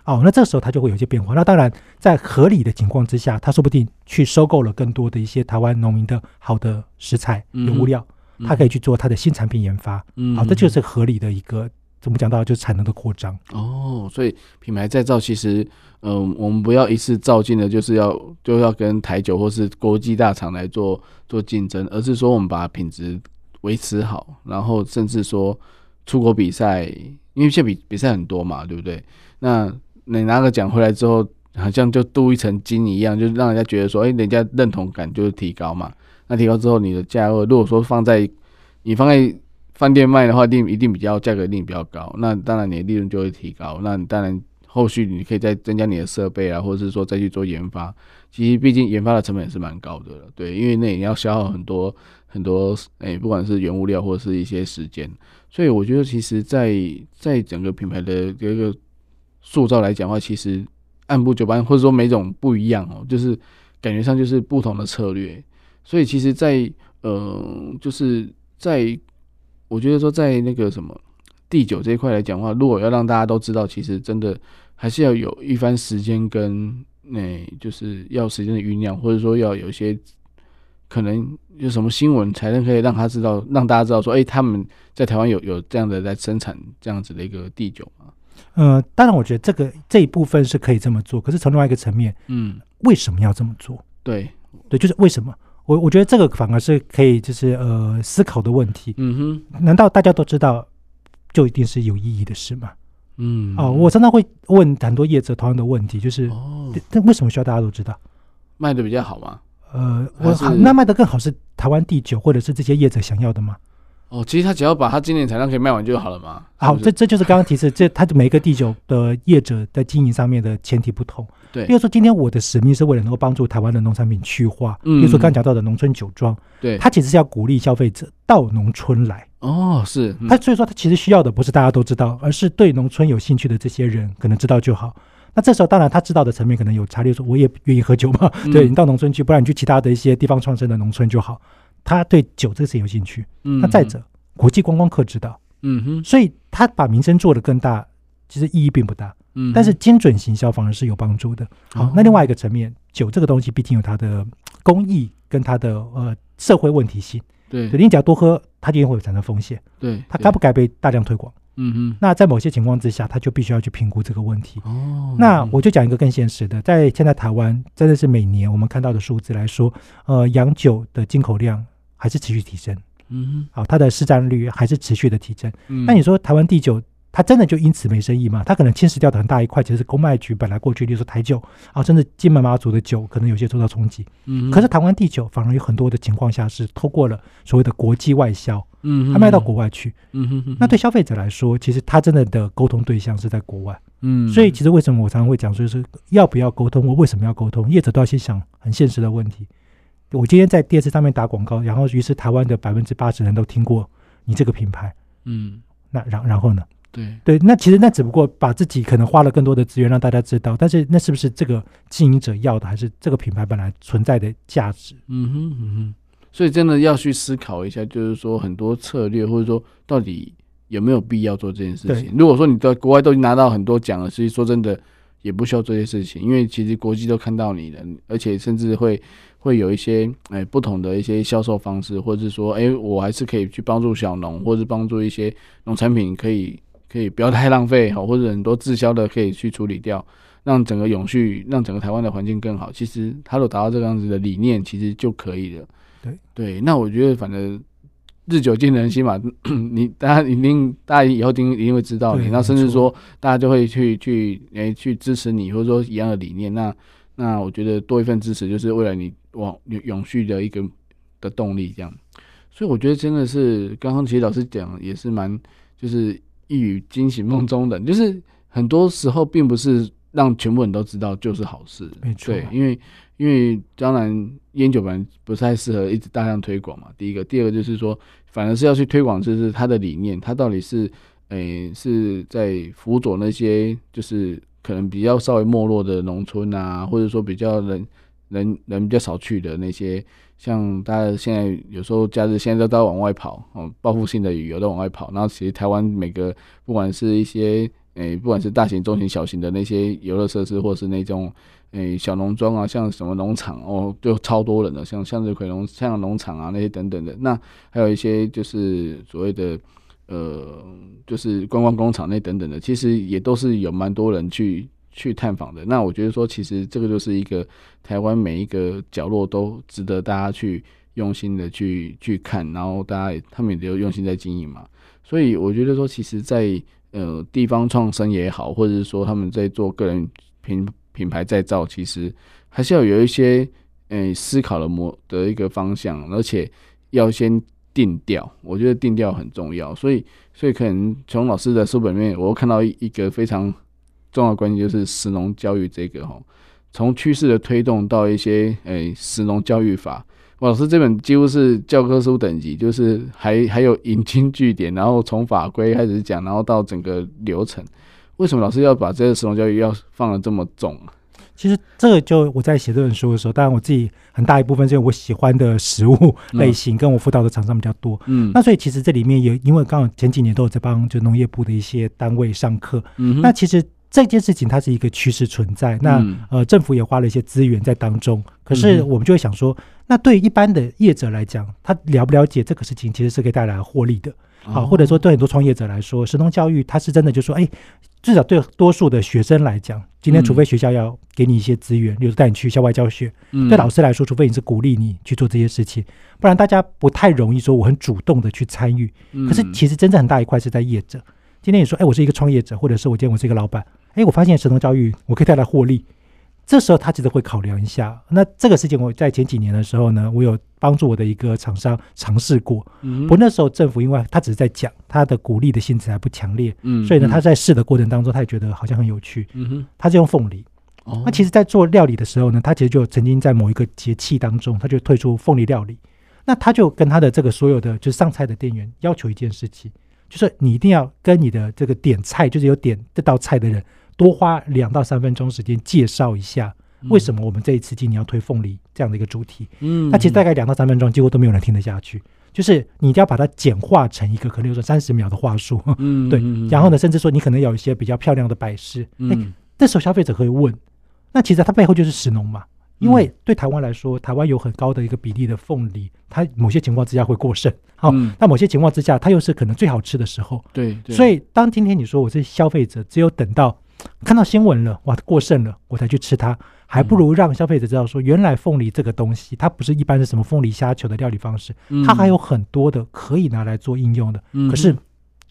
哦，那这时候他就会有一些变化。那当然，在合理的情况之下，他说不定去收购了更多的一些台湾农民的好的食材、原物料，他可以去做他的新产品研发。嗯，好，这就是合理的一个怎么讲到就产能的扩张。哦，所以品牌再造其实，嗯、我们不要一次造进的，就是要就要跟台酒或是国际大厂来做做竞争，而是说我们把品质维持好，然后甚至说出国比赛，因为现在比比赛很多嘛，对不对？那你拿个奖回来之后，好像就镀一层金一样，就让人家觉得说，哎、人家认同感就是提高嘛。那提高之后，你的价位如果说放在你放在饭店卖的话，定一定比较价格一定比较高。那当然你的利润就会提高。那当然后续你可以再增加你的设备啊，或者是说再去做研发。其实毕竟研发的成本也是蛮高的了，对，因为那也要消耗很多很多，诶、不管是原物料或者是一些时间。所以我觉得，其实在，在整个品牌的这个塑造来讲的话，其实按部就班，或者说每种不一样哦，就是感觉上就是不同的策略。所以其实在，在呃，就是在我觉得说，在那个什么第九这一块来讲的话，如果要让大家都知道，其实真的还是要有一番时间跟那、欸，就是要时间的酝酿，或者说要有一些。可能有什么新闻才能可以让他知道，让大家知道说，哎、欸，他们在台湾有有这样的在生产这样子的一个第九嘛？呃，当然，我觉得这个这一部分是可以这么做。可是从另外一个层面，嗯，为什么要这么做？对，对，就是为什么？我我觉得这个反而是可以就是呃思考的问题。嗯哼，难道大家都知道就一定是有意义的事吗？嗯，哦，我常常会问很多业者同样的问题，就是哦，但为什么需要大家都知道？卖的比较好吗？呃，我那卖的更好是台湾第九，或者是这些业者想要的吗？哦，其实他只要把他今年产量可以卖完就好了嘛。好，这这就是刚刚提示，这他的每一个地酒的业者在经营上面的前提不同。对，比如说今天我的使命是为了能够帮助台湾的农产品去化，嗯，比如说刚刚讲到的农村酒庄，对，他其实是要鼓励消费者到农村来。哦，是，他所以说他其实需要的不是大家都知道，而是对农村有兴趣的这些人可能知道就好。那这时候，当然他知道的层面可能有差，例如说我也愿意喝酒嘛，嗯、对你到农村去，不然你去其他的一些地方创生的农村就好。他对酒这个事有兴趣。嗯，那再者，国际观光客知道，嗯哼，所以他把名声做得更大，其实意义并不大。嗯，但是精准行销反而是有帮助的。好，哦、那另外一个层面，酒这个东西毕竟有它的公益跟它的呃社会问题性。对，你只要多喝，它就会有产生风险。对，它该不该被大量推广？嗯哼，那在某些情况之下，他就必须要去评估这个问题。哦，那我就讲一个更现实的，在现在台湾真的是每年我们看到的数字来说，呃，洋酒的进口量还是持续提升。嗯哼，好，它的市占率还是持续的提升。嗯，那你说台湾地酒？它真的就因此没生意吗？它可能侵蚀掉的很大一块，其实是公卖局本来过去，例如说台酒啊，甚至金门马祖的酒，可能有些受到冲击。嗯，可是台湾地酒反而有很多的情况下是透过了所谓的国际外销，嗯，它卖到国外去。嗯哼，那对消费者来说，其实他真的的沟通对象是在国外。嗯，所以其实为什么我常常会讲说，就是要不要沟通，我为什么要沟通？业者都要先想很现实的问题。我今天在电视上面打广告，然后于是台湾的百分之八十人都听过你这个品牌。嗯，那然然后呢？对对，那其实那只不过把自己可能花了更多的资源让大家知道，但是那是不是这个经营者要的，还是这个品牌本来存在的价值？嗯哼嗯哼，所以真的要去思考一下，就是说很多策略，或者说到底有没有必要做这件事情？如果说你在国外都已经拿到很多奖了，其实说真的也不需要做这些事情，因为其实国际都看到你了，而且甚至会会有一些哎不同的一些销售方式，或者是说哎我还是可以去帮助小农，或者帮助一些农产品可以。可以不要太浪费好，或者很多滞销的可以去处理掉，让整个永续，让整个台湾的环境更好。其实他都达到这个样子的理念，其实就可以了。对对，那我觉得反正日久见人心嘛，<clears throat> 你大家一定大家以后一定一定会知道你，那甚至说大家就会去去诶、欸、去支持你，或者说一样的理念。那那我觉得多一份支持，就是为了你往永续的一个的动力。这样，所以我觉得真的是刚刚其实老师讲也是蛮就是。一语惊醒梦中人，就是很多时候并不是让全部人都知道就是好事，没错。对，因为因为当然烟酒本来不太适合一直大量推广嘛。第一个，第二个就是说，反而是要去推广，就是它的理念，它到底是诶、欸、是在辅佐那些就是可能比较稍微没落的农村啊，或者说比较人人人比较少去的那些。像大家现在有时候假日现在都都往外跑，哦，报复性的旅游都往外跑。然后其实台湾每个不管是一些诶、不管是大型、中型、小型的那些游乐设施，或是那种诶、小农庄啊，像什么农场哦，就超多人的，像向日葵农、像农场啊那些等等的。那还有一些就是所谓的呃，就是观光工厂那等等的，其实也都是有蛮多人去。去探访的，那我觉得说，其实这个就是一个台湾每一个角落都值得大家去用心的去去看，然后大家也他们也都用心在经营嘛。所以我觉得说，其实在，呃地方创生也好，或者是说他们在做个人品品牌再造，其实还是要有一些嗯、思考的模的一个方向，而且要先定调。我觉得定调很重要。所以，所以可能从老师的书本面，我看到一个非常。重要关键就是食农教育这个哈，从趋势的推动到一些诶食农教育法，老师这本几乎是教科书等级，就是还还有引经据典，然后从法规开始讲，然后到整个流程。为什么老师要把这个食农教育要放的这么重？其实这个就我在写这本书的时候，当然我自己很大一部分是因为我喜欢的食物类型，跟我辅导的厂商比较多。嗯，那所以其实这里面也因为刚好前几年都有在帮就农业部的一些单位上课。嗯，那其实这件事情它是一个趋势存在。那呃，政府也花了一些资源在当中。可是我们就会想说，那对于一般的业者来讲，他了不了解这个事情，其实是可以带来获利的。好，或者说对很多创业者来说，神农教育它是真的，就说，哎，至少对多数的学生来讲，今天除非学校要给你一些资源，比如带你去校外教学，对老师来说，除非你是鼓励你去做这些事情，不然大家不太容易说我很主动的去参与。可是其实真正很大一块是在业者。今天你说，哎，我是一个创业者，或者是我今天我是一个老板，哎，我发现神农教育我可以带来获利。这时候他其实会考量一下，那这个事情我在前几年的时候呢，我有帮助我的一个厂商尝试过。嗯，不过那时候政府因为他只是在讲，他的鼓励的性质还不强烈，嗯，所以呢他在试的过程当中，他也觉得好像很有趣。嗯哼，他是用凤梨。哦，那其实，在做料理的时候呢，他其实就曾经在某一个节气当中，他就推出凤梨料理。那他就跟他的这个所有的就是上菜的店员要求一件事情，就是你一定要跟你的这个点菜，就是有点这道菜的人。多花两到三分钟时间介绍一下为什么我们这一次今年要推凤梨这样的一个主题。嗯，那其实大概两到三分钟，几乎都没有人听得下去。就是你一定要把它简化成一个可能有说三十秒的话术。嗯，<laughs> 对。然后呢，甚至说你可能有一些比较漂亮的摆饰。嗯，这时候消费者可以问，那其实它背后就是食农嘛。因为对台湾来说，台湾有很高的一个比例的凤梨，它某些情况之下会过剩。好，那某些情况之下，它又是可能最好吃的时候。对。所以当今天你说我是消费者，只有等到。看到新闻了，哇，过剩了，我才去吃它，还不如让消费者知道说，原来凤梨这个东西，它不是一般的什么凤梨虾球的料理方式，它还有很多的可以拿来做应用的。可是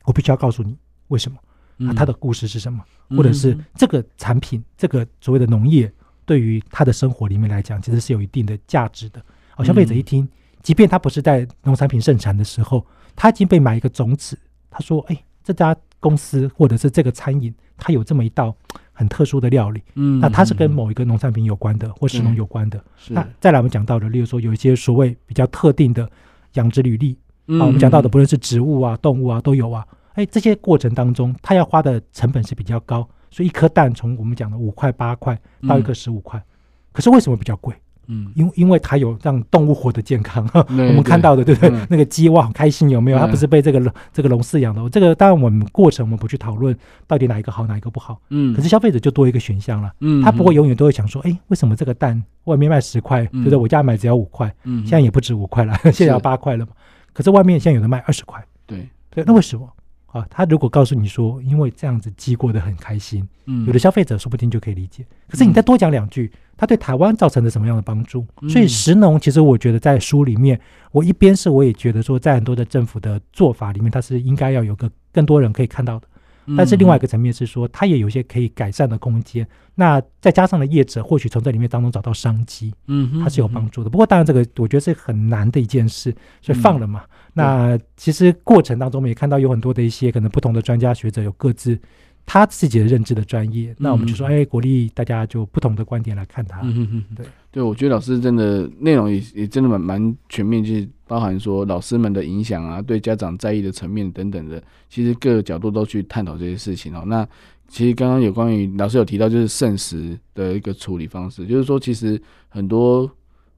我必须要告诉你，为什么？它的故事是什么？或者是这个产品，这个所谓的农业，对于他的生活里面来讲，其实是有一定的价值的。好，消费者一听，即便他不是在农产品盛产的时候，他已经被买一个种子，他说，哎，这家。公司或者是这个餐饮，它有这么一道很特殊的料理，嗯，那它是跟某一个农产品有关的，或食农有关的。那再来我们讲到的，例如说有一些所谓比较特定的养殖履历，啊，我们讲到的不论是植物啊、动物啊都有啊。哎，这些过程当中，它要花的成本是比较高，所以一颗蛋从我们讲的五块八块到一个十五块，可是为什么比较贵？嗯，因因为它有让动物活得健康，<laughs> 我们看到的对不对？那个鸡哇，好开心有没有？它不是被这个这个笼饲养的。这个当然我们过程我们不去讨论到底哪一个好哪一个不好。嗯，可是消费者就多一个选项了。嗯，他不会永远都会想说，哎，为什么这个蛋外面卖十块，对不对？我家买只要五块，嗯，现在也不止五块了，<laughs> 现在要八块了嘛。可是外面现在有的卖二十块。对对，那为什么？啊，他如果告诉你说，因为这样子鸡过得很开心，嗯，有的消费者说不定就可以理解。可是你再多讲两句。他对台湾造成了什么样的帮助？所以石农其实我觉得在书里面，我一边是我也觉得说，在很多的政府的做法里面，它是应该要有个更多人可以看到的。但是另外一个层面是说，它也有一些可以改善的空间。那再加上了业者，或许从这里面当中找到商机，嗯，它是有帮助的。不过当然这个我觉得是很难的一件事，所以放了嘛。那其实过程当中我们也看到有很多的一些可能不同的专家学者有各自。他自己的认知的专业，那我们就说，哎，鼓励大家就不同的观点来看他。嗯嗯对对，我觉得老师真的内容也也真的蛮蛮全面，就是包含说老师们的影响啊，对家长在意的层面等等的，其实各个角度都去探讨这些事情哦。那其实刚刚有关于老师有提到，就是剩食的一个处理方式，就是说其实很多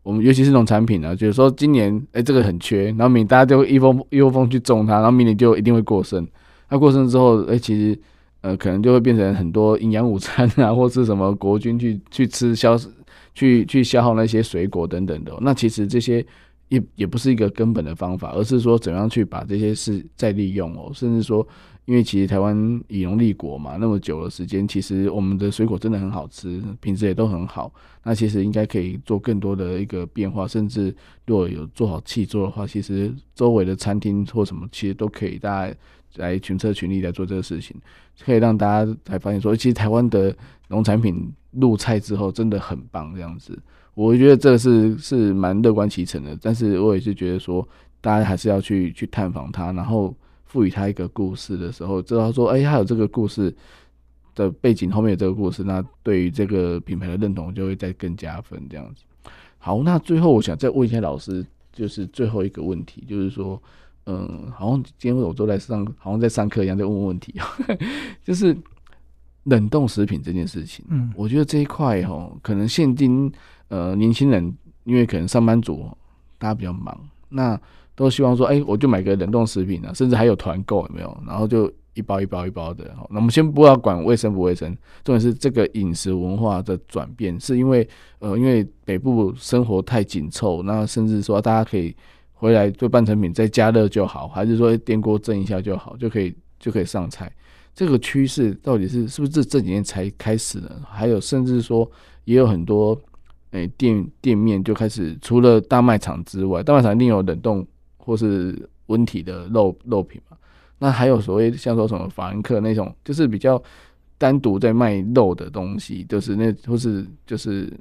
我们尤其是农产品啊，就是说今年哎这个很缺，然后明年大家就一窝一窝蜂去种它，然后明年就一定会过剩。那过剩之后，哎其实。呃，可能就会变成很多营养午餐啊，或是什么国军去去吃消，去去消耗那些水果等等的。那其实这些也也不是一个根本的方法，而是说怎样去把这些事再利用哦。甚至说，因为其实台湾以农立国嘛，那么久的时间，其实我们的水果真的很好吃，品质也都很好。那其实应该可以做更多的一个变化，甚至如果有做好契作的话，其实周围的餐厅或什么，其实都可以大家。来群策群力来做这个事情，可以让大家才发现说，其实台湾的农产品入菜之后真的很棒，这样子，我觉得这是是蛮乐观其成的。但是我也是觉得说，大家还是要去去探访它，然后赋予它一个故事的时候，知道说，哎，还有这个故事，的背景后面有这个故事，那对于这个品牌的认同就会再更加分这样子。好，那最后我想再问一下老师，就是最后一个问题，就是说，嗯，好像今天我都在上，好像在上课一样在问问题，<laughs> 就是冷冻食品这件事情，嗯，我觉得这一块哈，可能现今呃年轻人，因为可能上班族大家比较忙，那都希望说，哎、欸，我就买个冷冻食品啊，甚至还有团购有没有？然后就。一包一包一包的，那我们先不要管卫生不卫生，重点是这个饮食文化的转变，是因为呃，因为北部生活太紧凑，那甚至说大家可以回来做半成品再加热就好，还是说电锅蒸一下就好，就可以就可以上菜。这个趋势到底是是不是这几年才开始的？还有甚至说也有很多诶、店店面就开始除了大卖场之外，大卖场一定有冷冻或是温体的肉肉品嘛。那还有所谓像说什么法兰克那种，就是比较单独在卖肉的东西，就是那或是就是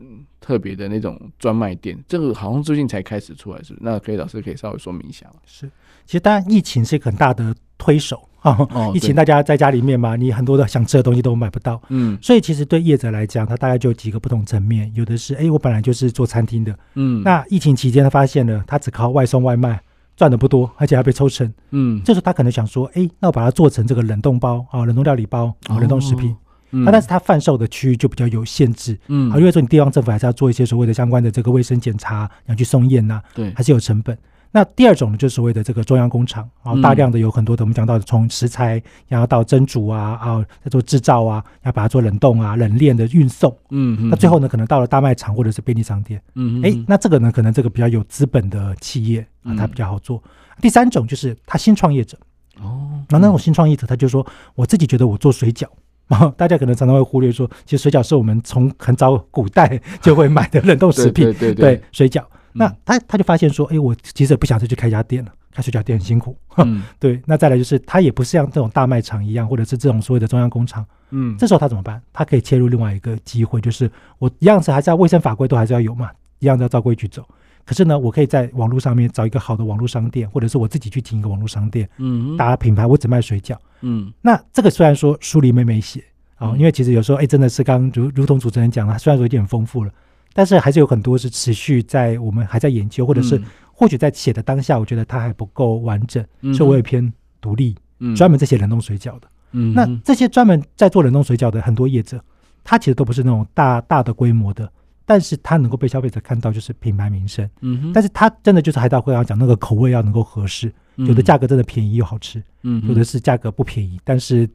特别的那种专卖店，这个好像最近才开始出来，是不是？那可以老师可以稍微说明一下吗？是，其实当然疫情是一个很大的推手 <laughs> 啊，哦、疫情大家在家里面嘛，你很多的想吃的东西都买不到，嗯，所以其实对业者来讲，他大概就有几个不同层面，有的是哎、欸，我本来就是做餐厅的，嗯，那疫情期间他发现了，他只靠外送外卖。赚的不多，而且还被抽成。嗯，这时候他可能想说，哎、欸，那我把它做成这个冷冻包啊，冷冻料理包啊，冷冻食品。嗯、但是它贩售的区域就比较有限制。嗯，啊，因为说你地方政府还是要做一些所谓的相关的这个卫生检查，要去送验呐、啊，对，还是有成本。那第二种呢，就是所谓的这个中央工厂啊，大量的有很多的，我们讲到从食材，然后到蒸煮啊，啊，再做制造啊，要把它做冷冻啊、冷链的运送。嗯，那最后呢，可能到了大卖场或者是便利商店。嗯，哎，那这个呢，可能这个比较有资本的企业啊，它比较好做。第三种就是他新创业者。哦，那那种新创业者，他就说，我自己觉得我做水饺，然 <laughs> 后大家可能常常会忽略说，其实水饺是我们从很早古代 <laughs> 就会买的冷冻食品。对对对，对，水饺。那他他就发现说，哎，我其实也不想再去开一家店了，开水饺店很辛苦。嗯，<laughs> 对。那再来就是，他也不是像这种大卖场一样，或者是这种所谓的中央工厂。嗯，这时候他怎么办？他可以切入另外一个机会，就是我一样是还是要卫生法规都还是要有嘛，一样要照规矩走。可是呢，我可以在网络上面找一个好的网络商店，或者是我自己去停一个网络商店，嗯，打品牌，我只卖水饺。嗯，那这个虽然说书里面没写啊，因为其实有时候哎，真的是刚如如同主持人讲了，虽然说有点丰富了。但是还是有很多是持续在我们还在研究，或者是或许在写的当下，我觉得它还不够完整，嗯、所以我也偏独立，专门在写冷冻水饺的。嗯，那这些专门在做冷冻水饺的很多业者，他其实都不是那种大大的规模的，但是他能够被消费者看到，就是品牌名声。嗯，但是他真的就是还到会要讲那个口味要能够合适，有的价格真的便宜又好吃，嗯，有的是价格不便宜，但是。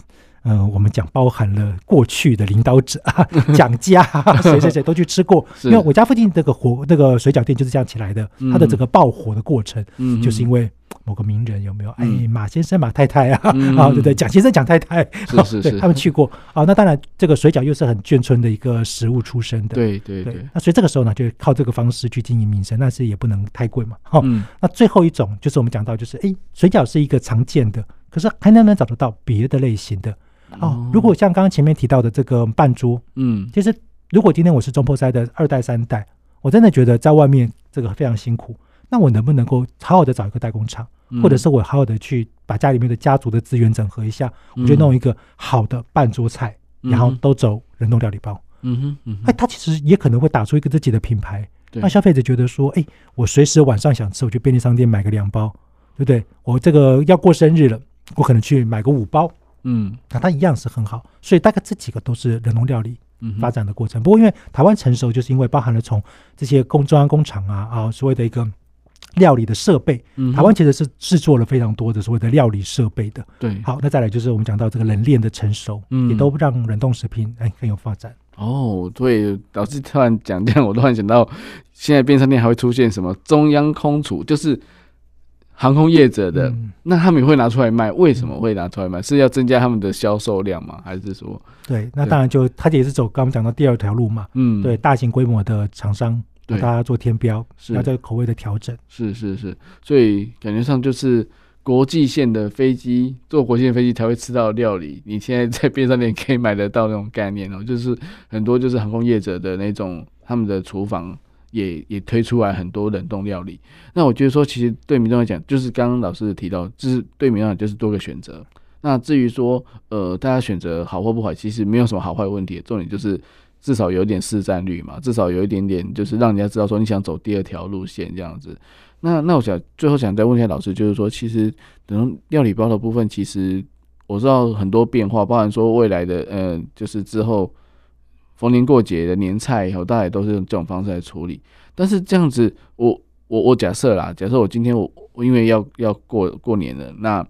嗯、呃，我们讲包含了过去的领导者啊，<laughs> 蒋家 <laughs> 谁谁谁都去吃过，因为我家附近这个火那个水饺店就是这样起来的，嗯、它的整个爆火的过程，嗯，就是因为某个名人有没有？哎，马先生马太太啊，嗯、<laughs> 啊，对对，蒋先生蒋太太，是是是，对，他们去过啊。那当然，这个水饺又是很眷村的一个食物出身的，对对对，对。那所以这个时候呢，就靠这个方式去经营民生，但是也不能太贵嘛。好、嗯，那最后一种就是我们讲到，就是哎，水饺是一个常见的，可是还能不能找得到别的类型的？哦，如果像刚刚前面提到的这个半桌，嗯，其实如果今天我是中破塞的二代三代，我真的觉得在外面这个非常辛苦，那我能不能够好好的找一个代工厂，或者是我好好的去把家里面的家族的资源整合一下，我就弄一个好的半桌菜，然后都走冷冻料理包，嗯哼，嗯，哎，他其实也可能会打出一个自己的品牌，让消费者觉得说，哎，我随时晚上想吃，我去便利商店买个两包，对不对？我这个要过生日了，我可能去买个五包。嗯，那它一样是很好，所以大概这几个都是冷冻料理发展的过程。嗯、不过因为台湾成熟，就是因为包含了从这些工中央工厂啊啊所谓的一个料理的设备，嗯、台湾其实是制作了非常多的所谓的料理设备的。对，好，那再来就是我们讲到这个冷链的成熟，嗯，也都让冷冻食品哎很有发展。哦，对，老师突然讲这样，我突然想到，现在便利商店还会出现什么中央空厨，就是。航空业者的，嗯、那他们也会拿出来卖，为什么会拿出来卖？是要增加他们的销售量吗？还是说？对，那当然就他也是走刚刚讲到第二条路嘛。嗯，对，大型规模的厂商，对大家做天标，是要这个口味的调整。是是是，所以感觉上就是国际线的飞机，坐国际线飞机才会吃到料理。你现在在便利商店可以买得到那种概念哦，就是很多就是航空业者的那种他们的厨房。也也推出来很多冷冻料理，那我觉得说，其实对民众来讲，就是刚刚老师提到，就是对民众来讲就是多个选择。那至于说，呃，大家选择好或不好，其实没有什么好坏问题，重点就是至少有一点市占率嘛，至少有一点点，就是让人家知道说你想走第二条路线这样子。那那我想最后想再问一下老师，就是说，其实等料理包的部分，其实我知道很多变化，包含说未来的，呃，就是之后逢年过节的年菜以后，大家也都是用这种方式来处理。但是这样子，我我我假设啦，假设我今天我我因为要要过过年了，那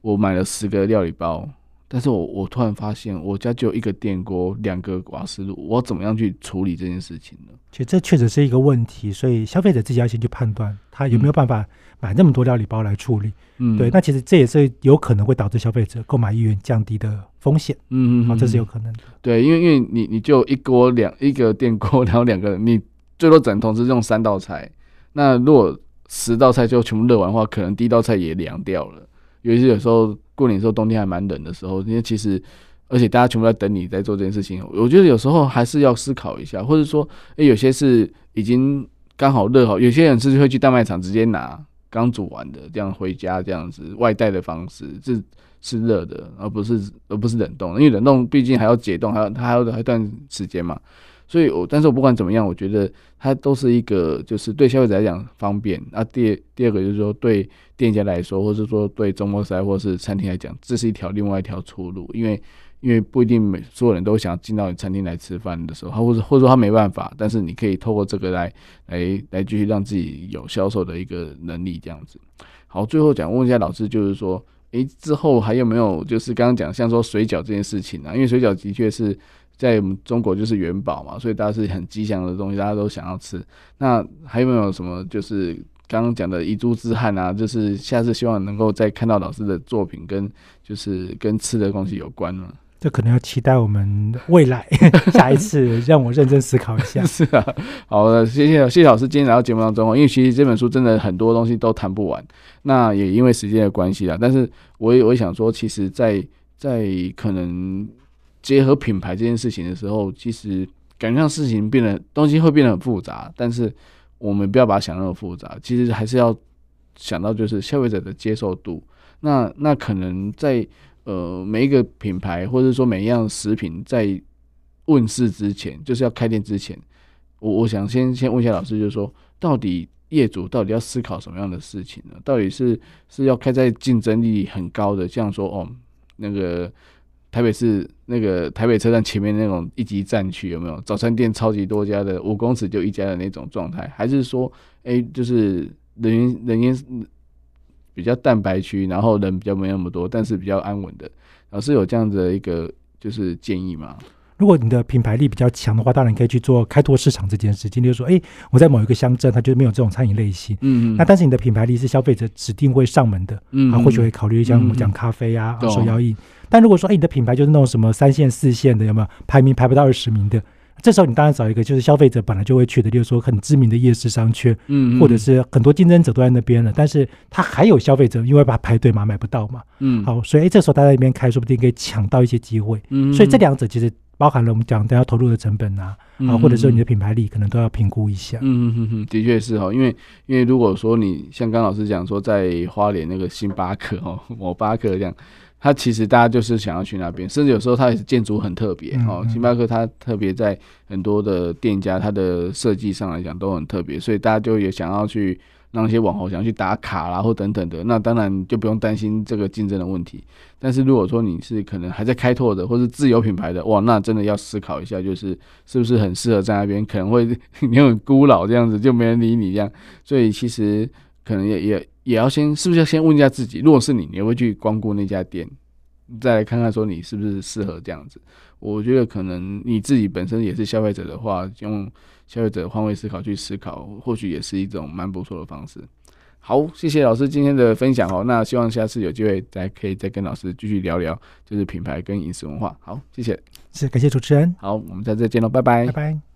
我买了十个料理包，但是我我突然发现我家只有一个电锅，两个瓦斯炉，我怎么样去处理这件事情呢？其实这确实是一个问题，所以消费者自己要先去判断他有没有办法买那么多料理包来处理。嗯，对，那其实这也是有可能会导致消费者购买意愿降低的风险。嗯嗯，好，这是有可能的。对，因为因为你你就一锅两一个电锅，<laughs> 然后两个人你。最多只能同时用三道菜，那如果十道菜就全部热完的话，可能第一道菜也凉掉了。尤其是有时候过年的时候，冬天还蛮冷的时候，因为其实而且大家全部在等你在做这件事情，我觉得有时候还是要思考一下，或者说，诶、欸，有些是已经刚好热好，有些人是会去大卖场直接拿刚煮完的这样回家这样子外带的方式，是是热的，而不是而不是冷冻，因为冷冻毕竟还要解冻，还要它还要还一段时间嘛。所以，我但是我不管怎么样，我觉得它都是一个，就是对消费者来讲方便。那第第二个就是说，对店家来说，或者说对中末赛或是餐厅来讲，这是一条另外一条出路。因为因为不一定每所有人都想进到你餐厅来吃饭的时候，他或者或者说他没办法，但是你可以透过这个来来来继续让自己有销售的一个能力，这样子。好，最后想问一下老师，就是说，诶，之后还有没有就是刚刚讲像说水饺这件事情啊？因为水饺的确是。在我们中国就是元宝嘛，所以大家是很吉祥的东西，大家都想要吃。那还有没有什么就是刚刚讲的遗珠之憾啊？就是下次希望能够再看到老师的作品，跟就是跟吃的东西有关呢？这可能要期待我们未来 <laughs> 下一次让我认真思考一下。<laughs> 是啊，好的，谢谢谢谢老师今天来到节目当中，因为其实这本书真的很多东西都谈不完，那也因为时间的关系啦。但是我也我也想说，其实在，在在可能。结合品牌这件事情的时候，其实感觉上事情变得东西会变得很复杂，但是我们不要把它想那么复杂，其实还是要想到就是消费者的接受度。那那可能在呃每一个品牌或者说每一样食品在问世之前，就是要开店之前，我我想先先问一下老师，就是说到底业主到底要思考什么样的事情呢？到底是是要开在竞争力很高的，像说哦那个。台北市那个台北车站前面那种一级战区有没有早餐店超级多家的五公尺就一家的那种状态？还是说，哎、就是人员人员比较蛋白区，然后人比较没那么多，但是比较安稳的？老师有这样子的一个就是建议吗？如果你的品牌力比较强的话，当然可以去做开拓市场这件事情。就是说，哎、欸，我在某一个乡镇，它就没有这种餐饮类型。嗯嗯。那但是你的品牌力是消费者指定会上门的，嗯，啊，或许会考虑像我们讲咖啡啊、手摇饮。但如果说，哎、欸，你的品牌就是那种什么三线、四线的，有没有排名排不到二十名的？这时候你当然找一个就是消费者本来就会去的，就是说很知名的夜市商圈，嗯，或者是很多竞争者都在那边了，但是他还有消费者，因为把它排队嘛，买不到嘛，嗯，好，所以这时候他在那边开，说不定可以抢到一些机会。嗯，所以这两者其实。包含了我们讲都要投入的成本啊，啊，或者说你的品牌力可能都要评估一下。嗯嗯嗯，的确是哈，因为因为如果说你像刚老师讲说在花莲那个星巴克哦，某巴克这样，它其实大家就是想要去那边，甚至有时候它也是建筑很特别哦。星巴克它特别在很多的店家它的设计上来讲都很特别，所以大家就也想要去。让一些网红想去打卡啦，或等等的，那当然就不用担心这个竞争的问题。但是如果说你是可能还在开拓的，或是自有品牌的，哇，那真的要思考一下，就是是不是很适合在那边，可能会 <laughs> 你很孤老这样子，就没人理你这样。所以其实可能也也也要先，是不是要先问一下自己，如果是你，你会去光顾那家店，再来看看说你是不是适合这样子。我觉得可能你自己本身也是消费者的话，用。消费者换位思考去思考，或许也是一种蛮不错的方式。好，谢谢老师今天的分享哦。那希望下次有机会再可以再跟老师继续聊聊，就是品牌跟饮食文化。好，谢谢，是感谢主持人。好，我们下次再见喽，拜拜，拜拜。